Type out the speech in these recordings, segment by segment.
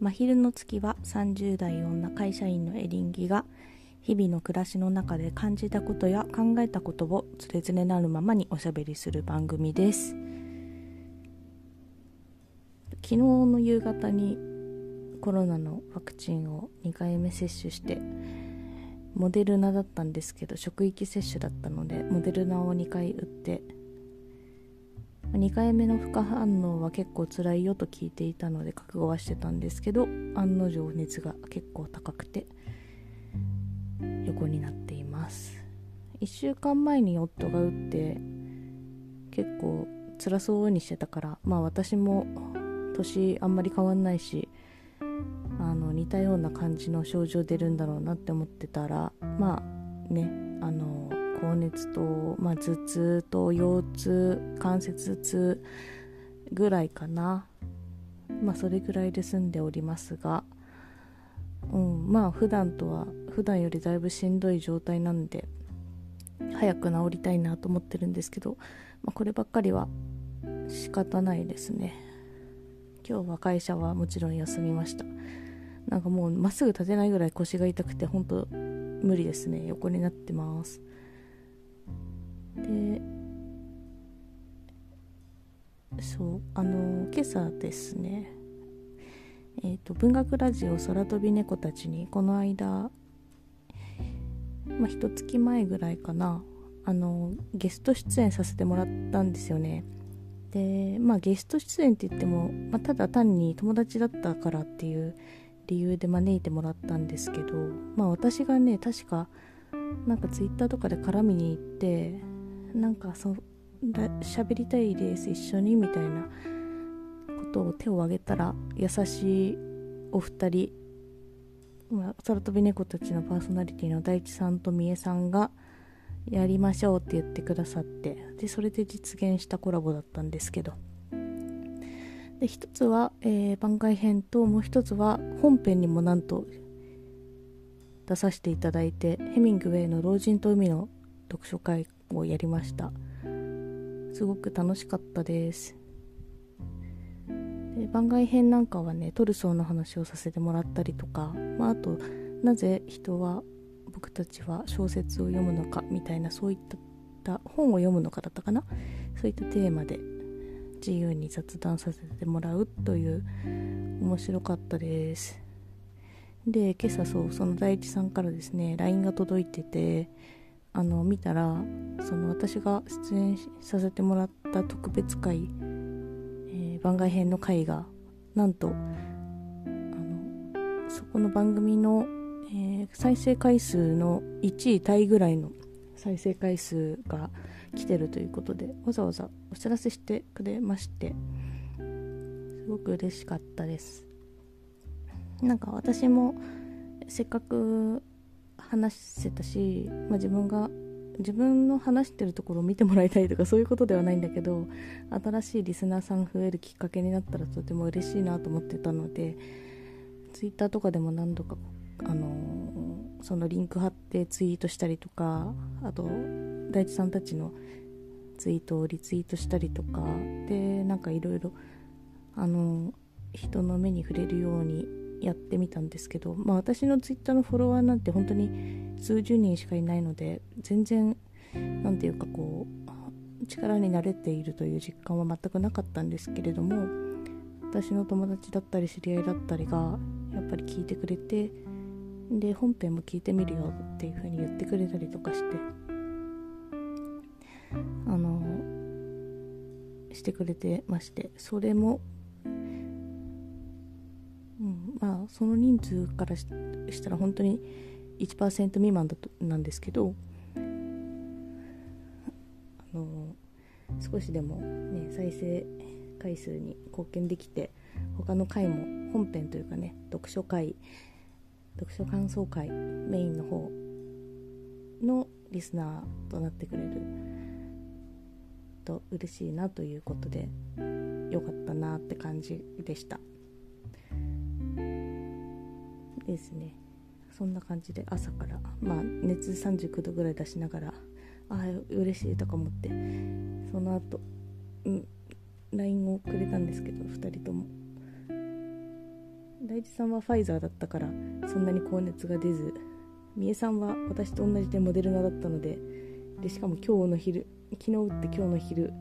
真昼の月は30代女会社員のエリンギが日々の暮らしの中で感じたことや考えたことをつれづれなるままにおしゃべりする番組です。昨日の夕方にコロナのワクチンを2回目接種してモデルナだったんですけど職域接種だったのでモデルナを2回打って2回目の副反応は結構辛いよと聞いていたので覚悟はしてたんですけど案の定熱が結構高くて横になっています。1週間前に夫が打って結構辛そうにしてたからまあ私も年あんまり変わんないしあの似たような感じの症状出るんだろうなって思ってたらまあねあの高熱と、まあ、頭痛と腰痛関節痛ぐらいかな。まあそれぐらいで済んでおりますが、うん、まあ普段とは普段よりだいぶしんどい状態なんで早く治りたいなと思ってるんですけど、まあ、こればっかりは仕方ないですね。今日は会社はもちろん休みました。なんかもうまっすぐ立てないぐらい腰が痛くて本当無理ですね。横になってます。でそうあの今朝ですねえーと、文学ラジオ空飛び猫たちにこの間まあ一月前ぐらいかなあのゲスト出演させてもらったんですよね。でまあゲスト出演って言っても、まあ、ただ単に友達だったからっていう理由で招いてもらったんですけどまあ私がね確かなんかツイッターとかで絡みに行ってなんかそだ喋りたいです一緒にみたいなことを手を挙げたら優しいお二人、まあ、空飛び猫たちのパーソナリティの大地さんとみえさんがやりましょうって言ってくださってでそれで実現したコラボだったんですけどで一つは、えー、番外編ともう一つは本編にもなんと出させていただいてヘミングウェイの「老人と海」の読書会をやりました。すごく楽しかったです。で番外編なんかはねトルソーの話をさせてもらったりとか、まあ、あとなぜ人は僕たちは小説を読むのかみたいなそういった本を読むのかだったかな。そういったテーマで自由に雑談させてもらうという面白かったです。で今朝そうその大地さんからですね LINE が届いててあの見たらその私が出演させてもらった特別会、えー、番外編の回がなんとあのそこの番組の、えー、再生回数の1位タイぐらいの再生回数が来てるということでわざわざお知らせしてくれましてすごく嬉しかったです。なんか私もせっかく話せたし、まあ、自分が自分の話してるところを見てもらいたいとかそういうことではないんだけど新しいリスナーさん増えるきっかけになったらとても嬉しいなと思ってたのでツイッターとかでも何度かあのー、そのリンク貼ってツイートしたりとかあと大地さんたちのツイートをリツイートしたりとかでなんかいろいろ人の目に触れるようにやってみたんですけど、まあ、私のツイッターのフォロワーなんて本当に数十人しかいないので全然何て言うかこう力になれているという実感は全くなかったんですけれども私の友達だったり知り合いだったりがやっぱり聞いてくれてで本編も聞いてみるよっていう風に言ってくれたりとかしてあのしてくれてましてそれもうんまあその人数からしたら本当に1%未満だとなんですけどあの少しでもね再生回数に貢献できて他の回も本編というかね読書会読書感想会メインの方のリスナーとなってくれると嬉しいなということでよかったなって感じでした。ですね。そんな感じで朝からまあ熱39度ぐらい出しながらああ嬉しいとか思ってその後うん LINE をくれたんですけど2人とも。大地さんはファイザーだったからそんなに高熱が出ずみえさんは私と同じでモデルナだったのででしかも今日の昼昨日打って今日の昼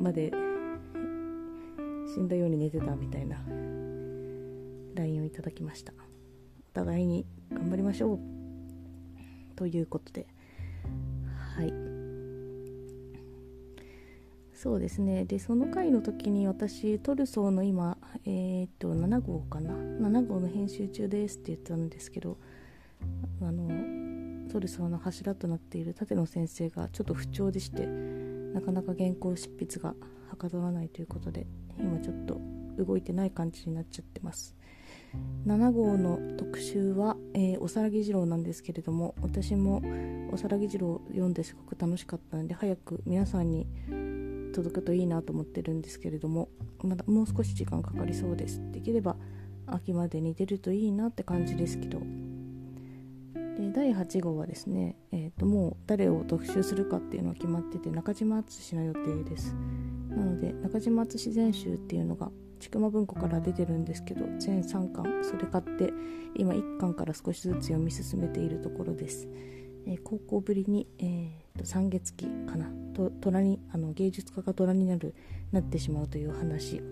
まで死んだように寝てたみたいな LINE をいただきました。お互いに頑張りましょう。ということで。はい。そうですね。でその回の時に私トルソーの今えー、っと7号かな？7号の編集中ですって言ったんですけどあのトルソーの柱となっている舘野先生がちょっと不調でしてなかなか原稿執筆がはかどらないということで今ちょっと動いてない感じになっちゃってます。7号の特集は、えー、おさらぎ次郎なんですけれども私もおさらぎ次郎読んですごく楽しかったので早く皆さんに届くといいなと思ってるんですけれどもまだもう少し時間かかりそうです。できれば秋までに出るといいなって感じですけど。で第8号はですね、えー、ともう誰を特集するかっていうのは決まってて中島敦の予定です。なので中島敦全集っていうのがちくま文庫から出てるんですけど全3巻それ買って今1巻から少しずつ読み進めているところです、えー、高校ぶりに、えー、と三月期かな。と虎にあの芸術家が虎になるなってしまうという話。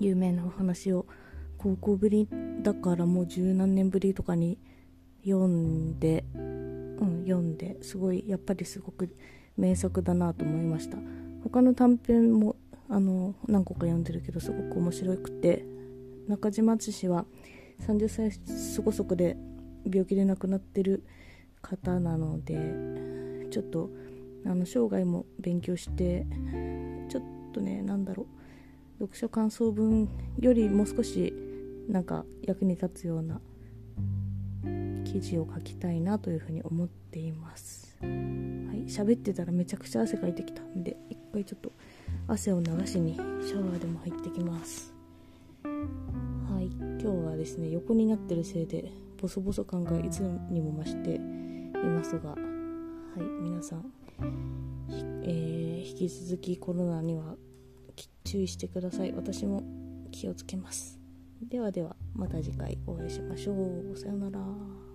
有名なお話を高校ぶりだからもう十何年ぶりとかに読んで、うん、読んですごいやっぱりすごく名作だなと思いました。他の短編もあの何個か読んでるけどすごく面白くて中島敦氏は30歳そこそこで病気で亡くなってる方なのでちょっとあの生涯も勉強してちょっとね何だろう読書感想文よりもう少しなんか役に立つような記事を書きたいなというふうに思っています。はい喋ってたらめちゃくちゃ汗かいてきたんで一回ちょっと汗を流しにシャワーでも入ってきます。はい。今日はですね横になってるせいでボソボソ感がいつにも増していますがはい。皆さん、えー、引き続きコロナには注意してください。私も気をつけます。ではではまた次回お会いしましょう。さようなら。